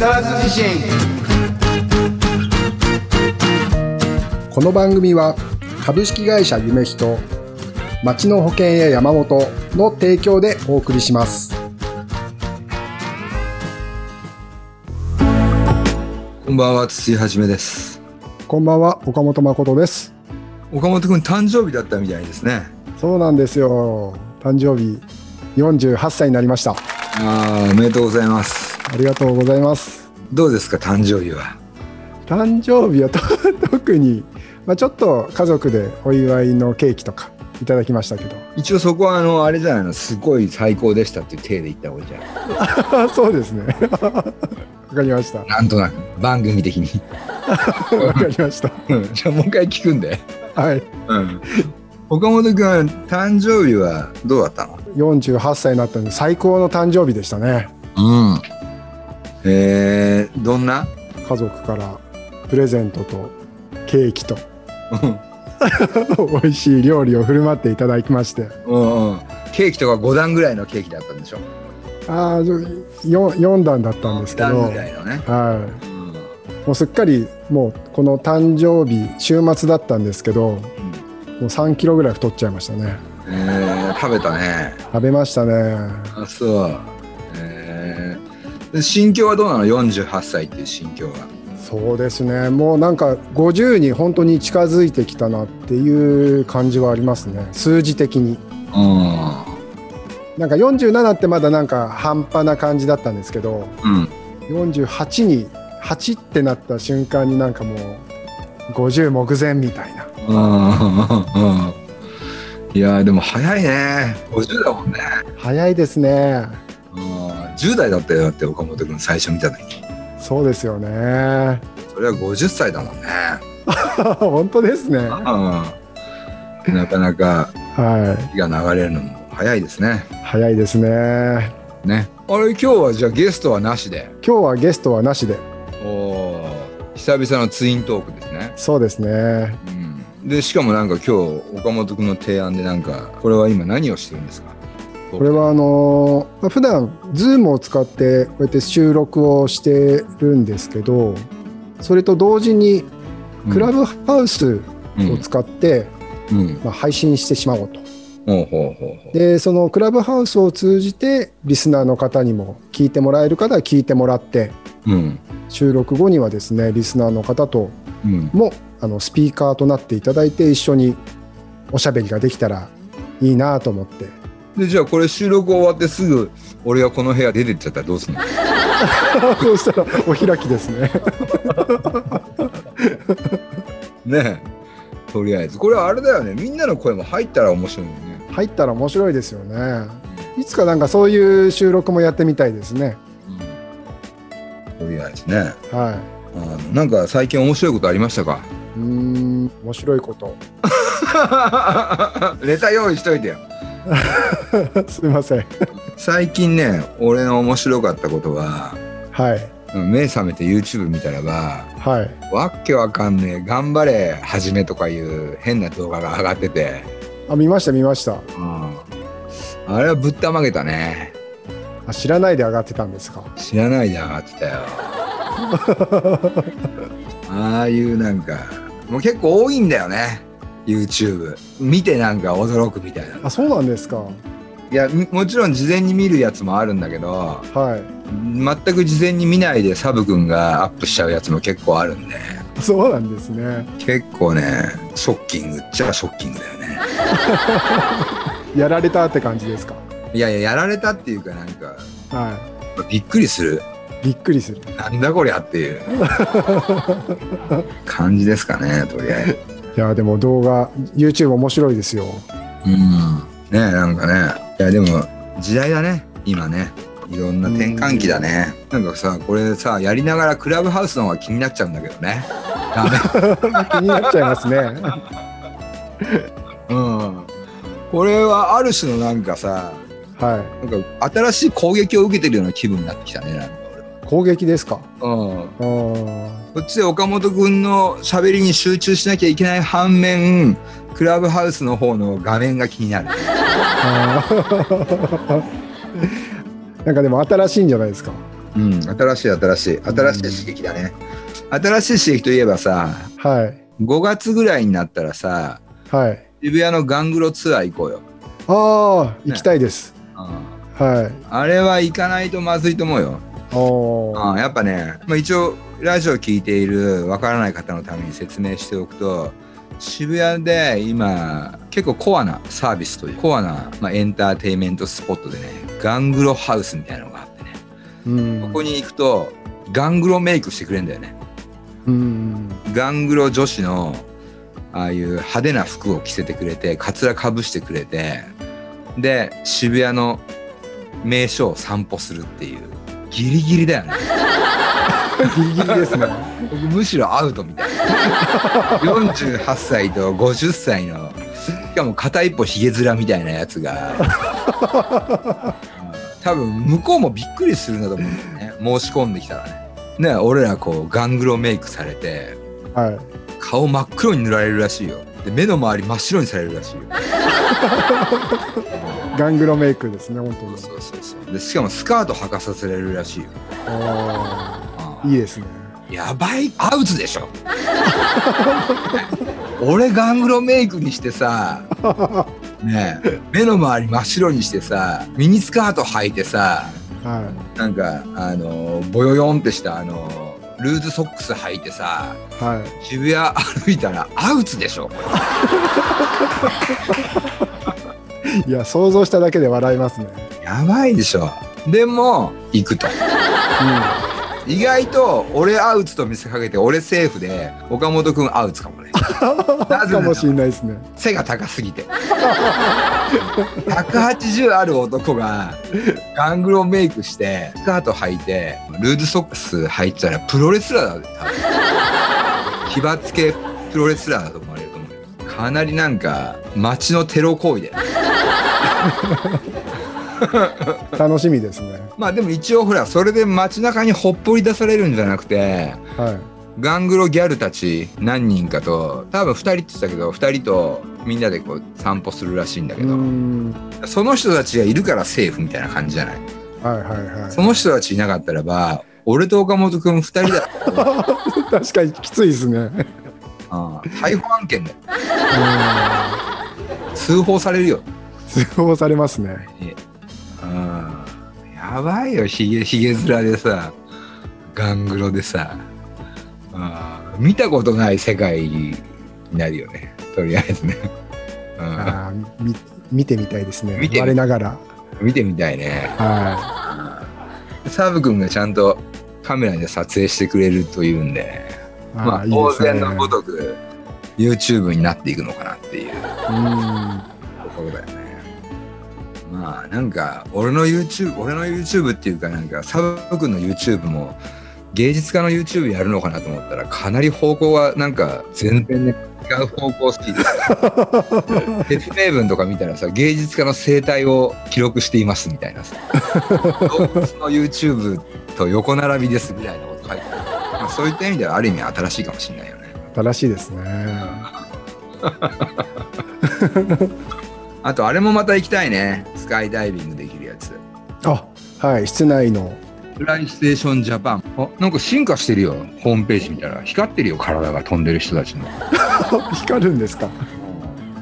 木更津地震この番組は株式会社夢人町の保険や山本の提供でお送りしますこんばんは、土井はじめです。こんばんは岡本誠です岡本くん誕生日だったみたいですね。そうなんですよ誕生日48歳になりましたああ、おめでとうございます。ありがとうございますどうですか、誕生日は？誕生日はと 特に、まあ、ちょっと家族でお祝いのケーキとかいただきましたけど一応そこはあの、あれじゃないの、すごい最高でしたっていう体で言った方がいいじゃん。そうですね わかりましたなんとなく、番組的に。わかりましたうんじゃあもう一回聞くんで。はいうん。岡本くん、誕生日はどうだったの？48歳になったんで最高の誕生日でしたねうん。えー、どんな？家族からプレゼントとケーキと 美味しい料理を振る舞っていただきまして。うんうん。ケーキとか5段ぐらいのケーキだったんでしょ？ああ 4, 4段だったんですけど、段はぐらいのね。い、うん。もうすっかりもうこの誕生日週末だったんですけどもう3キロぐらい太っちゃいましたね。えー、食べたね。食べましたね。あそう。心境はどうなの ?48 歳っていう心境は。そうですねもうなんか50に本当に近づいてきたなっていう感じはありますね数字的にうなんか47ってまだなんか半端な感じだったんですけどん。うん。48に8ってなった瞬間になんかもう50目前みたいなうん。うん。いやーでも早いね。50だもんね。早いですねうん。10代だったよだって岡本君最初見た時。そうですよねそれは50歳だもんね。本当ですねうん。なかなかは日が流れるのも早いですね。い早いですねね。あれ今日はじゃあゲストはなしで？今日はゲストはなしでおお。久々のツイントークですね。そうですねうん、でしかもなんか今日岡本君の提案でなんかこれは今何をしてるんですか？これはあのーまあ普段 Zoom を使ってこうやって収録をしてるんですけどそれと同時にクラブハウスを使って、うん。うん。まあ、配信してしまおうと。でそのクラブハウスを通じてリスナーの方にも聞いてもらえる方は聞いてもらってうん。収録後にはですねリスナーの方とうん。もあのスピーカーとなっていただいて一緒におしゃべりができたらいいなと思ってでじゃあこれ収録終わってすぐ俺がこの部屋出てっちゃったらどうすんの？そうしたらお開きですね。ねえ。とりあえず。これはあれだよね。みんなの声も入ったら面白いよね。入ったら面白いですよね。いつかなんかそういう収録もやってみたいですね。とりあえずね。はあのなんか最近面白いことありましたか？いうーん面白いこと。ネタ用意しといてよ すいません。最近ね俺の面白かったことははい。うん目覚めて YouTube 見たらばはい。わっけわかんねえ頑張れはじめとかいう変な動画が上がってて、あ見ました見ました。うん、あれはぶったまげたね。あ知らないで上がってたんですか？知らないで上がってたよ。ああいうなんかもう結構多いんだよね YouTube 見てなんか驚くみたいな。あそうなんですか。いやみもちろん事前に見るやつもあるんだけどはい。全く事前に見ないでサブ君がアップしちゃうやつも結構あるんで。そうなんですね。結構ねショッキングっちゃショッキングだよね。やられたって感じですか？いやいややられたっていうかなんかはびっくりする。いびっくりする。なんだこりゃっていう。感じですかねとりあえず。いやでも動画 YouTube 面白いですよ。うん。ねなんかね。いやでも時代だね。今ね。いろんな転換期だね。なんかさこれさやりながらクラブハウスの方が気になっちゃうんだけどね。気になっちゃいますね。うん。これはある種のなんかさはなんか新しい攻撃を受けてるような気分になってきたね攻撃ですか？俺うん。こっちで岡本君の喋りに集中しなきゃいけない反面クラブハウスの方の画面が気になる。なんかでも新しいんじゃないですか？うん、新しい新しい。新しい刺激だね、新しい刺激といえばさはい。5月ぐらいになったらさはい。渋谷のガングロツアー行こうよ、ああ、行きたいです。うん。はい。あれは行かないとまずいと思うよ、おーうん、やっぱね、まあ、一応ラジオ聞いているわからない方のために説明しておくと渋谷で今結構コアなサービスというコアな、まあ、エンターテインメントスポットでねガングロハウスみたいなのがあってねうん。ここに行くとガングロメイクしてくれるんだよねうん。ガングロ女子のああいう派手な服を着せてくれてカツラかぶしてくれてで渋谷の名所を散歩するっていうギリギリだよね。ギリギリですね。僕むしろアウトみたいな。48歳と50歳のしかも片一方ヒゲ面みたいなやつが。多分向こうもびっくりするんだと思うんだよね。申し込んできたらね。ね俺らこうガングロメイクされてはい。顔真っ黒に塗られるらしいよで目の周り真っ白にされるらしいよ。ガングロメイクですね、本当に。そうそうそう。でしかもスカート履かさせられるらしいよ。あああ、いいですね。やばい。アウトでしょ。俺ガングロメイクにしてさ ねえ目の周り真っ白にしてさミニスカート履いてさはなんかあのボヨヨンってしたあのルーズソックス履いてさい。はい。渋谷歩いたらアウトでしょこれいや、想像しただけで笑いますね。やばいでしょでも行くとう意外と俺アウトと見せかけて俺セーフで岡本君アウトかもかもしれないですね。背が高すぎて180ある男がガングロメイクしてスカート履いてルーズソックス履いてたらプロレスラーだよ多分奇抜系プロレスラーだと思われると思うよかなりなんか街のテロ行為で楽しみですね。まあでも一応ほらそれで街中にほっぽり出されるんじゃなくてはい。ガングロギャルたち何人かと多分2人って言ってたけど2人とみんなでこう散歩するらしいんだけうど、ん。その人たちがいるからセーフみたいな感じじゃない？はいはいはい。その人たちいなかったらば俺と岡本君2人だ確かにきついですね。うんああ逮捕案件だよ通報されるよ、通報されますね。うん、やばいよひげひげ面でさガングロでさ、うん、見たことない世界になるよねとりあえずね、うん、あーみ見てみたいですね。見てみ我ながら。見てみたいねはサブ君がちゃんとカメラで撮影してくれるというんでい。まあ当然のごとく YouTube になっていくのかなっていううん。ところだよねまあなんか俺の YouTube 俺の YouTube っていうかなんかサブ君の YouTube も芸術家の YouTube やるのかなと思ったらかなり方向がなんか全然ね違う方向好きで 説明文とか見たらさ芸術家の生態を記録していますみたいなさ動物の YouTube と横並びですみたいなこと書いてある、まあ、そういった意味ではある意味新しいかもしれないよね新しいですね。あとあれもまた行きたいねスカイダイビングできるやつあ、はい。室内の。プライステーションジャパンあなんか進化してるよホームページ見たら光ってるよ体が飛んでる人たちの 光るんですか？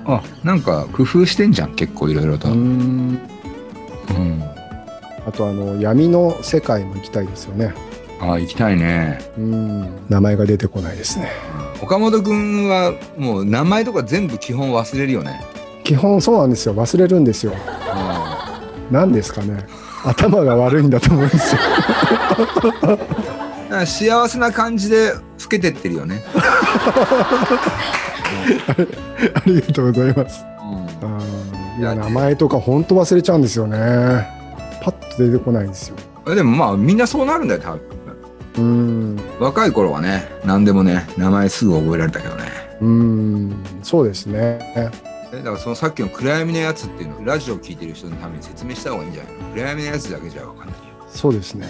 あなんか工夫してんじゃん結構いろいろと、ううんん。あとあの闇の世界も行きたいですよね。あ行きたいねうん。名前が出てこないですね。岡本君はもう名前とか全部基本忘れるよね、基本そうなんですよ。忘れるんですよ。何ですかね？頭が悪いんだと思うんですよ。幸せな感じで老けてってるよね、ありがとうございます。うんうんいや名前とか本当忘れちゃうんですよね。パッと出てこないんですよ。でもまあみんなそうなるんだよ多分うん。若い頃はね何でもね名前すぐ覚えられたけどねうん。そうですね。えだからそのさっきの暗闇のやつっていうのラジオを聞いてる人のために説明した方がいいんじゃないの？暗闇のやつだけじゃ分かんないよ、そうですね。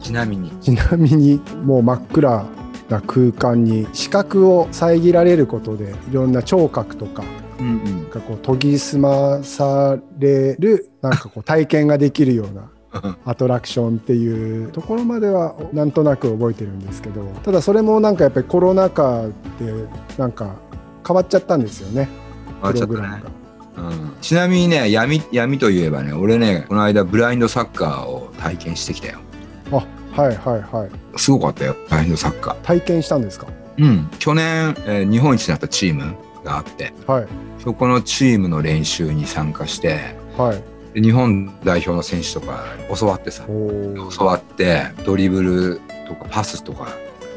ちなみに。ちなみにもう真っ暗な空間に視覚を遮られることでいろんな聴覚とかうんうん。がこう研ぎ澄まされるなんかこう体験ができるようなアトラクションっていうところまではなんとなく覚えてるんですけどただそれもなんかやっぱりコロナ禍でなんか変わっちゃったんですよねあちょっとね、うん、ちなみにね闇闇といえばね俺ねこの間ブラインドサッカーを体験してきたよ。あはいはいはい。すごかったよブラインドサッカー。体験したんですか？うん。去年、えー日本一になったチームがあって。はい。そこのチームの練習に参加してはい。で日本代表の選手とか教わってさ。教わってドリブルとかパスとか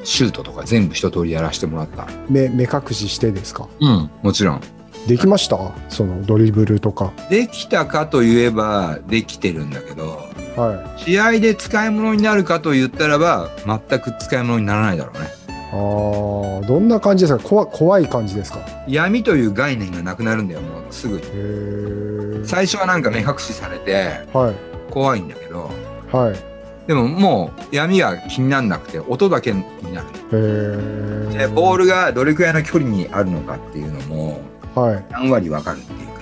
シュートとか全部一通りやらせてもらった。目目隠ししてですか？うんもちろんできました？そのドリブルとか。できたかといえばできてるんだけどはい。試合で使い物になるかと言ったらば全く使い物にならないだろうね。あーどんな感じですか？怖怖い感じですか？へ闇という概念がなくなるんだよもうすぐ。にえ最初はなんか目隠しされてはい。怖いんだけど。はい。でももう闇が気にならなくて音だけになる。へえでボールがどれくらいの距離にあるのかっていうのもはい何割わかるっていうか。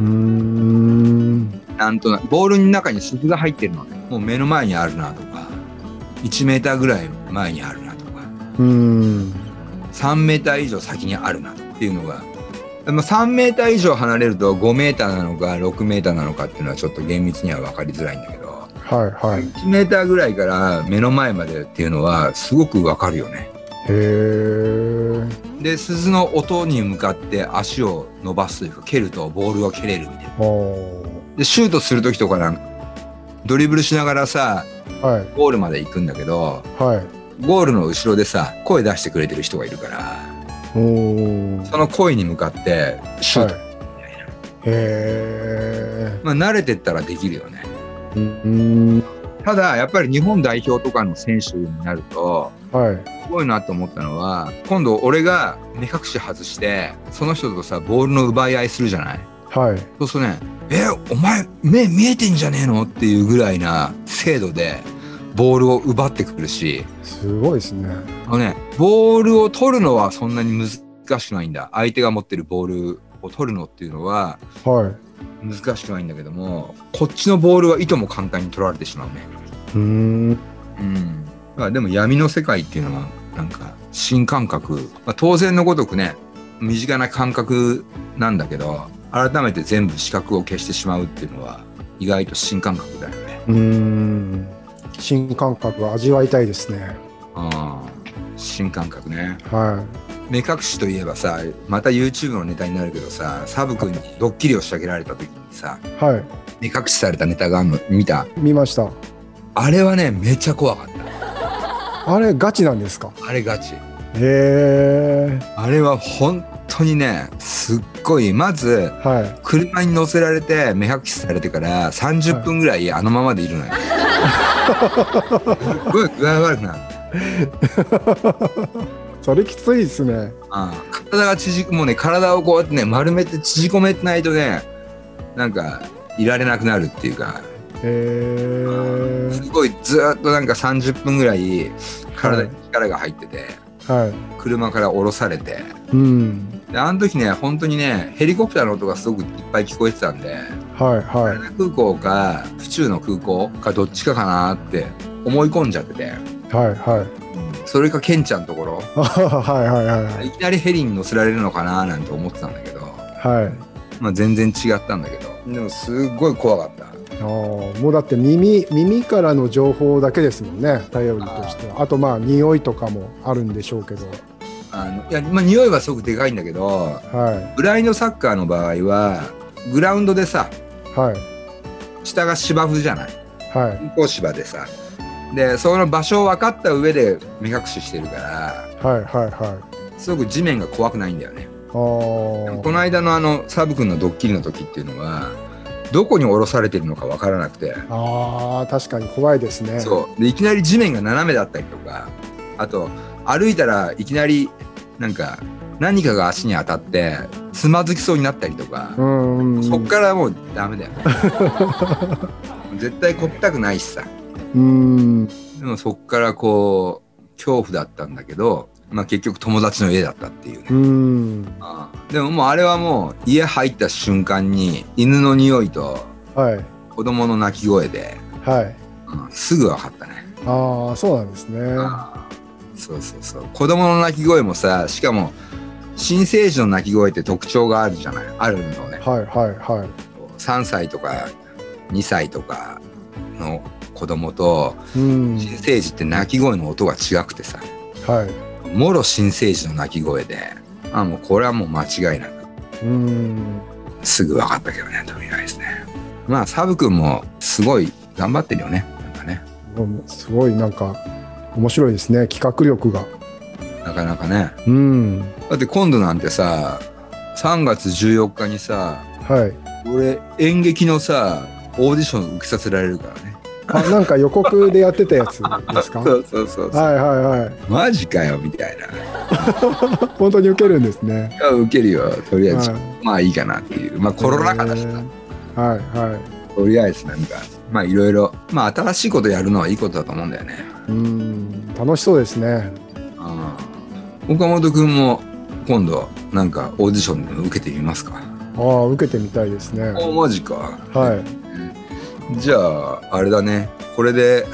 うーん。なんとなくボールの中に鈴が入ってるのね。もう目の前にあるなとか。1メーターぐらい前にあるなとか。うーん。3メーター以上先にあるなっていうのが。でも3メーター以上離れると5メーターなのか6メーターなのかっていうのはちょっと厳密には分かりづらいんだけど。はいはい。1メーターぐらいから目の前までっていうのはすごく分かるよね。へえで鈴の音に向かって足を伸ばすというか蹴るとボールが蹴れるみたいな。おでシュートする時とかなんかドリブルしながらさーはい。ゴールまで行くんだけどはい。ゴールの後ろでさ声出してくれてる人がいるからその声に向かってシュート、はい。へまあ慣れてったらできるよね。えうん。ただやっぱり日本代表とかの選手になるとはい。すごいなと思ったのは今度俺が目隠し外してその人とさボールの奪い合いするじゃない？はい。そうするとね「えお前目見えてんじゃねえの?」っていうぐらいな精度でボールを奪ってくるし。すごいですね。あのねボールを取るのはそんなに難しくないんだ。相手が持ってるボールを取るのっていうのははい。難しくないんだけどもこっちのボールはいとも簡単に取られてしまうね。うーん。うん、まあでも闇の世界っていうのはなんか新感覚、まあ、当然のごとくね身近な感覚なんだけど改めて全部視覚を消してしまうっていうのは意外と新感覚だよね。うーん。新感覚を味わいたいですね。ああ新感覚ね。は目隠しといえばさまた YouTube のネタになるけどさサブ君にドッキリを仕掛けられた時にさいはい。目隠しされたネタがあるの見た？見ました。あれはねめっちゃ怖かったあれガチなんですか？あれガチ。へえあれは本当にねすっごい。まずはい。車に乗せられて目隠しされてから30分ぐらいあのままでいるのよ。すごい具合悪くなる。それきついですね。ああ体が縮もうね体をこうやってね丸めて縮こめてないとねなんかいられなくなるっていうかへすごいずーっとなんか30分ぐらい体に力が入っててえはい。車から降ろされて。うん。であの時ね本当にねヘリコプターの音がすごくいっぱい聞こえてたんではいはい。空港か府中の空港かどっちかかなって思い込んじゃってて。はいはい。それかケンちゃんのところ。あ はいはいはいはい。いきなりヘリに乗せられるのかななんて思ってたんだけど、はい。まあ、全然違ったんだけど。でもすっごい怖かったあーもうだって耳耳からの情報だけですもんね頼りとしては。あとまあ匂いとかもあるんでしょうけど。あのいや、まあ、匂いはすごくでかいんだけどはブラインドサッカーの場合はグラウンドでさいはい。下が芝生じゃない？はい。人工芝でさ。でその場所を分かった上で目隠ししてるからはいはいはい。すごく地面が怖くないんだよね。あこーの間のあのサブ君のドッキリの時っていうのはどこに降ろされてるのか分からなくて。あー確かに怖いですね。そう。でいきなり地面が斜めだったりとかあと歩いたらいきなりなんか何かが足に当たってつまずきそうになったりとかう、ん。そっからもうダメだよね。絶対こったくないしさ。うん。でもそっからこう恐怖だったんだけど、まあ、結局友達の家だったっていうね、うん。ああ。でももうあれはもう家入った瞬間に犬の匂いとはい。子供の泣き声ではい。うん、すぐ分かったね。ああそうなんですね。あーそうそうそう。子供の泣き声もさしかも新生児の泣き声って特徴があるじゃない？あるのね。はいはいはい。3歳とか2歳とかの子供とうん。新生児って泣き声の音が違くてさ。はいもろ新生児の鳴き声であもうこれはもう間違いなく。うん。すぐ分かったけどねとりあえずね。まあサブ君もすごい頑張ってるよねなんかね。すごいなんか面白いですね企画力が。なかなかね。うん。だって今度なんてさ3月14日にさはい。俺演劇のさオーディション受けさせられるからねあなんか予告でやってたやつですか？そうそうそうはいはいはい。マジかよみたいな。本当に受けるんですね。受けるよとりあえず、はい。まあいいかなっていう。まあコロナ禍だしはいはい。とりあえずなんかまあいろいろまあ新しいことやるのはいいことだと思うんだよね。うん楽しそうですね。ああ岡本君も今度なんかオーディションでも受けてみますか？ああ受けてみたいですね。おマジか。はいじゃああれだね。これで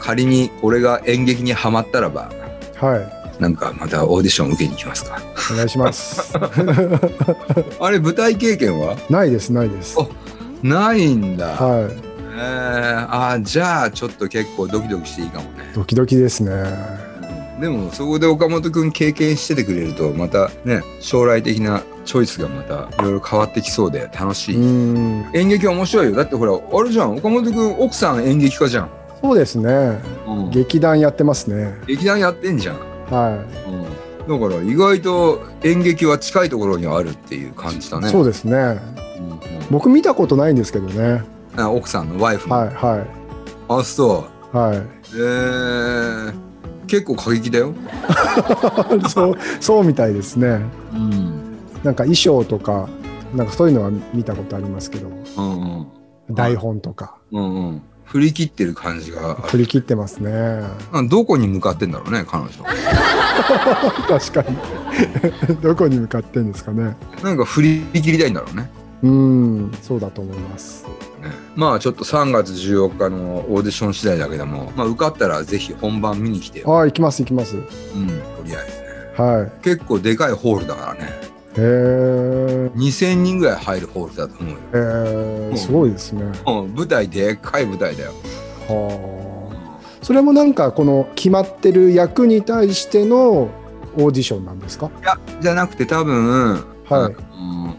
仮に俺が演劇にはまったらばはい。なんかまたオーディション受けに行きますか。お願いします。あれ舞台経験は？ないですないです。おないんだ、はえー、あーじゃあちょっと結構ドキドキしていいかもね。いドキドキですねでもそこで岡本君経験しててくれるとまたね将来的なチョイスがまたいろいろ変わってきそうで楽しい、うん。演劇は面白いよ。だってほらあれじゃん。岡本君奥さん演劇家じゃん、そうですね。うん。劇団やってますね。劇団やってんじゃん、はうん、だから意外と演劇は近いところにあるっていう感じだい、ね。そうですね。うんうん。僕見たことないんですけどね。あ奥さんのワイフの、はいはあそいはうえー、結構過激だよ、い そうそうみたいですね。うん。なんか衣装とかなんかそういうのは見たことありますけど。うんうん。台本とか。うんうん、振り切ってる感じが。振り切ってますね。あどこに向かってんだろうね彼女。確かに。どこに向かってんですかね。なんか振り切りたいんだろうねうん。そうだと思います。ねまあちょっと3月14日のオーディション次第だけども、まあ、受かったらぜひ本番見に来てよ、ああ行きます行きます。うん、とりあえずね。はい。結構でかいホールだからね。へえ。2000人ぐらい入るホールだと思うよ、えー、すごいですね。うん、舞台でっかい舞台だよ。はあ。それもなんかこの決まってる役に対してのオーディションなんですか？いやじゃなくて多分、はい。うん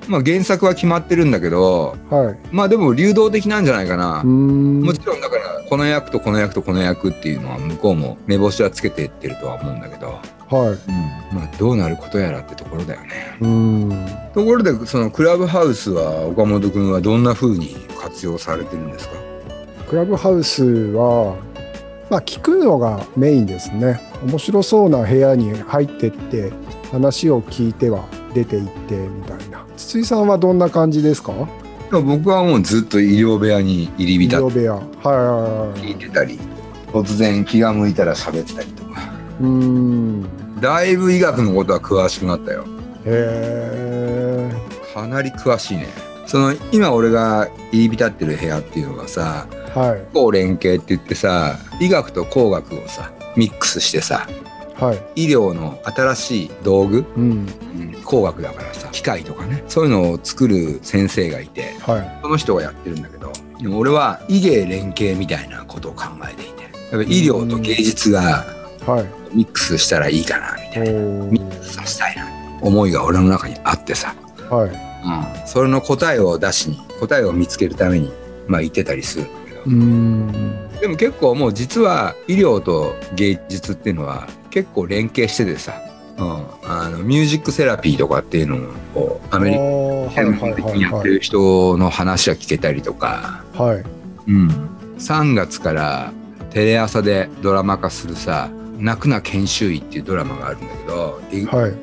まあ、原作は決まってるんだけどはい。まあでも流動的なんじゃないかな。もちろんだからこの役とこの役とこの役っていうのは向こうも目星はつけていってるとは思うんだけど、はい。まあ、どうなることやらってところだよね。うーん。ところでそのクラブハウスは岡本君はどんな風に活用されてるんですか？クラブハウスはまあ聞くのがメインですね。面白そうな部屋に入ってって話を聞いては出て行ってみたいな。筒井さんはどんな感じですか？僕はもうずっと医療部屋に入り浸っ医療部屋。はいはいはい聞いてたり突然気が向いたら喋ってたりとか。うーん。だいぶ医学のことは詳しくなったよ。へえかなり詳しいね。その今俺が入り浸ってる部屋っていうのがさはい。工連携って言ってさ医学と工学をさミックスしてさはい。医療の新しい道具、うん。うん工学だからさ機械とかね。そういうのを作る先生がいてはい。その人がやってるんだけどでも俺は医芸連携みたいなことを考えていてやっぱ医療と芸術がはい。ミックスしたらいいかなみたいな。おミックスさせたいな思いが俺の中にあってさ、はい。うん、それの答えを出しに答えを見つけるためにまあ言ってたりするんだけど。うーん。でも結構もう実は医療と芸術っていうのは結構連携しててさ、うん、あのミュージックセラピーとかっていうのをアメリカはい専門的にやってる人の話は聞けたりとか、はい。うん、3月からテレ朝でドラマ化するさ「泣くな研修医」っていうドラマがあるんだけど、はい。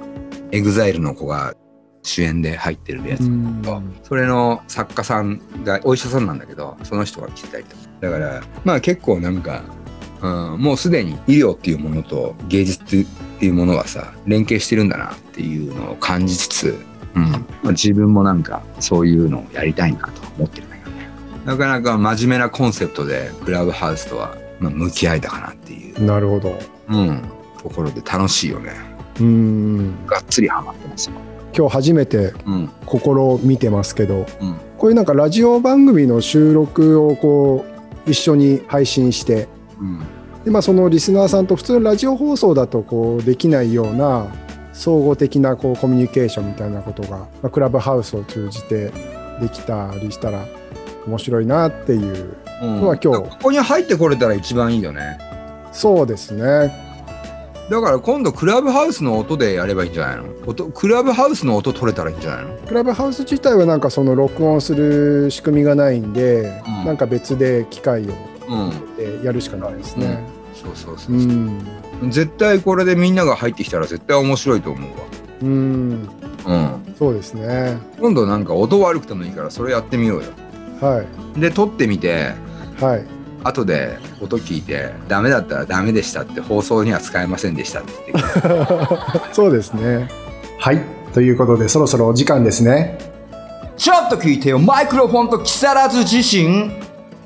EXILE の子が主演で入ってるやつ、うん。それの作家さんがお医者さんなんだけどその人が来てたりとか。だからまあ結構なんか、うん、もうすでに医療っていうものと芸術っていうものがさ連携してるんだなっていうのを感じつつ、うん。まあ、自分もなんかそういうのをやりたいなと思ってるんだけどね。なかなか真面目なコンセプトでクラブハウスとは、まあ、向き合えたかなっていう、なるほど。うん、ところで楽しいよね。うん。がっつりハマってますよ。今日初めてうん。心見てますけどうん。こういうなんかラジオ番組の収録をこう一緒に配信してうんで、まあ、そのリスナーさんと普通のラジオ放送だとこうできないような総合的なこうコミュニケーションみたいなことが、まあ、クラブハウスを通じてできたりしたら面白いなっていううん。まあ今日。ここに入ってこれたら一番いいよね。そうですね。だから今度クラブハウスの音でやればいいんじゃないの？音クラブハウスの音取れたらいいんじゃないの？クラブハウス自体はなんかその録音する仕組みがないんで、うん。なんか別で機械をうんでやるしかないですね。そうそうそう。うそう、ん、絶対これでみんなが入ってきたら絶対面白いと思ううん、わ。うん。そうですね。今度なんか音悪くてもいいからそれやってみようよ。はい、で撮ってみてはい、後で音聞いてダメだったらダメでしたって放送には使えませんでしたって言って。そうですね。はい、ということでそろそろお時間ですね。ちょっと聞いてよ。マイクロフォンと木更津自身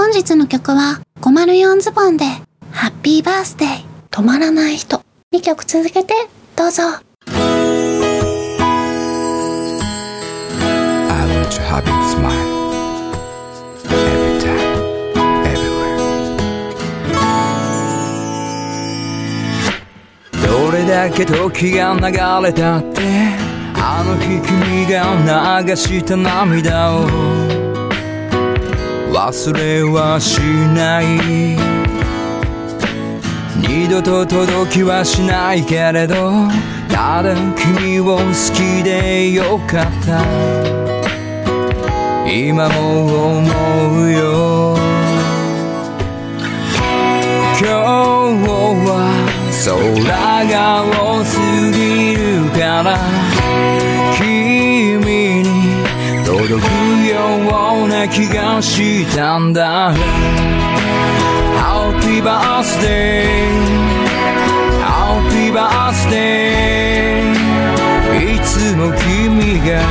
本日の曲は504ズボンでハッピーバースデー止まらない人。2曲続けてどうぞ。どれだけ時が流れたってあの日君が流した涙を。忘れはしない。二度と届きはしないけれどただ君を好きでよかった。今も思うよ。今日は空が多すぎるからくような気がしたんだ Happy birthday Happy birthday いつも君が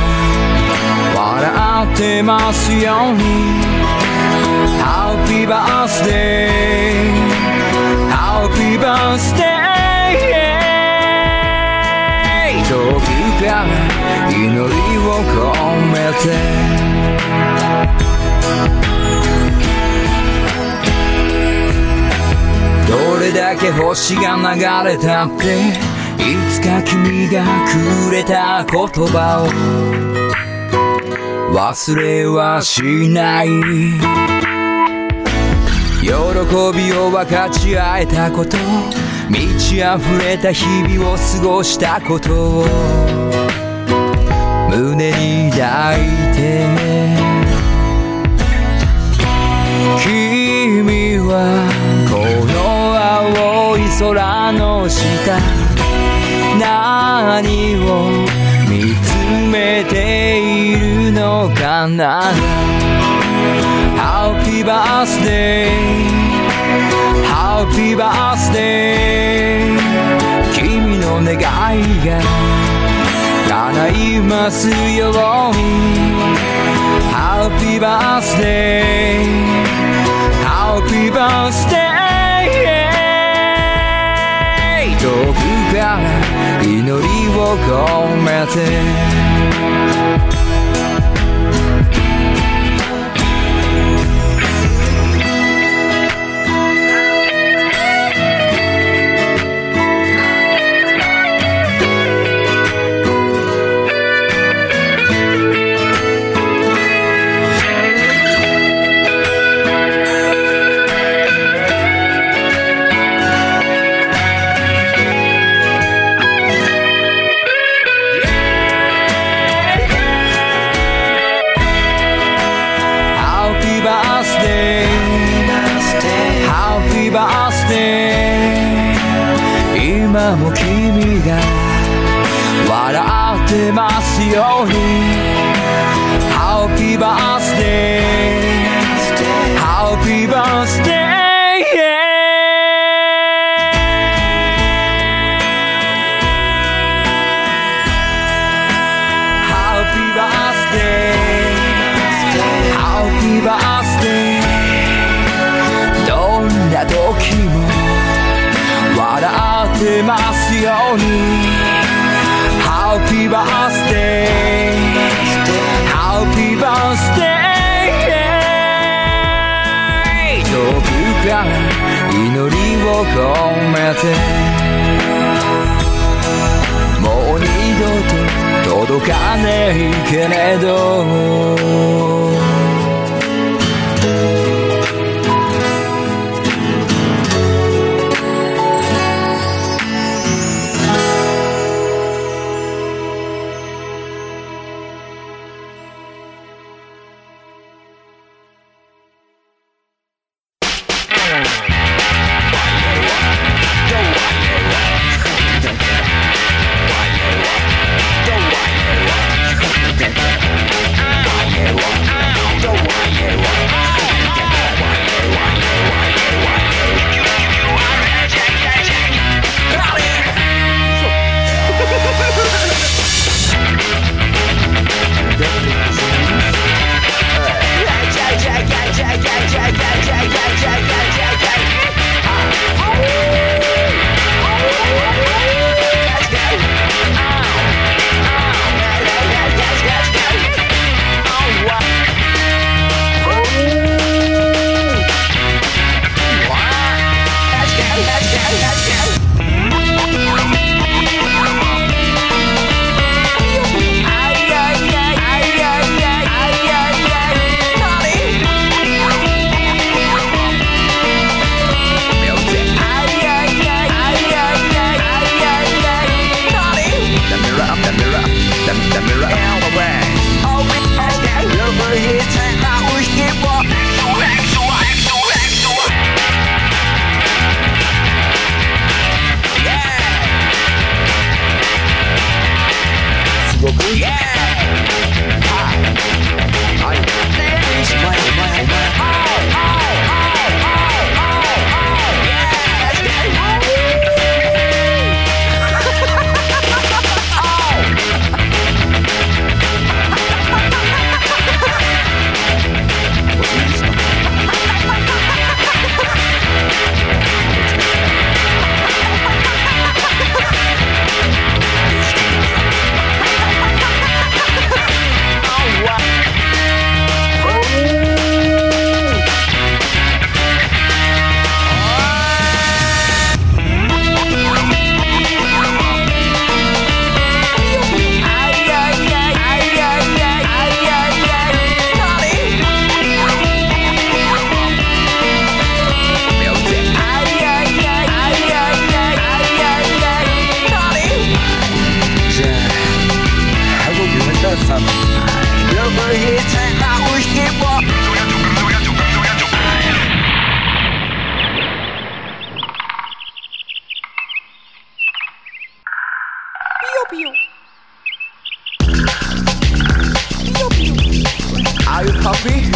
笑ってますように Happy birthday Happy birthday 遠くから祈り込めてどれだけ星が流れたっていつか君がくれた言葉を忘れはしない喜びを分かち合えたこと満ち溢れた日々を過ごしたことを胸に抱いて君はこの青い空の下何を見つめているのかな？Happy birthday Happy birthday 君の願いが叶いますように Happy birthday Happy birthday 遠くから祈りを込めて笑ってますように Happy birthday Happy birthday Happy birthday Happy birthday どんな時も笑ってますようにを込めて。もう二度と届かねえけれど。Are you happy?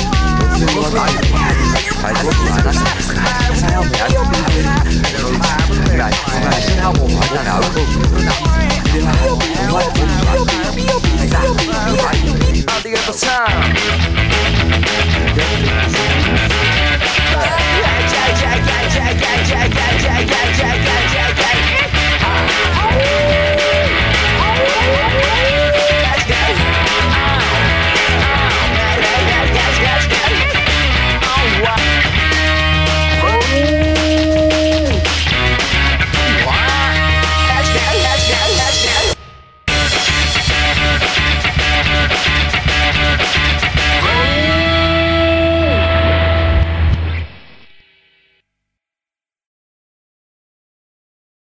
At the other time. Yeah, yeah, yeah, yeah, yeah, yeah, yeah, yeah, yeah, yeah.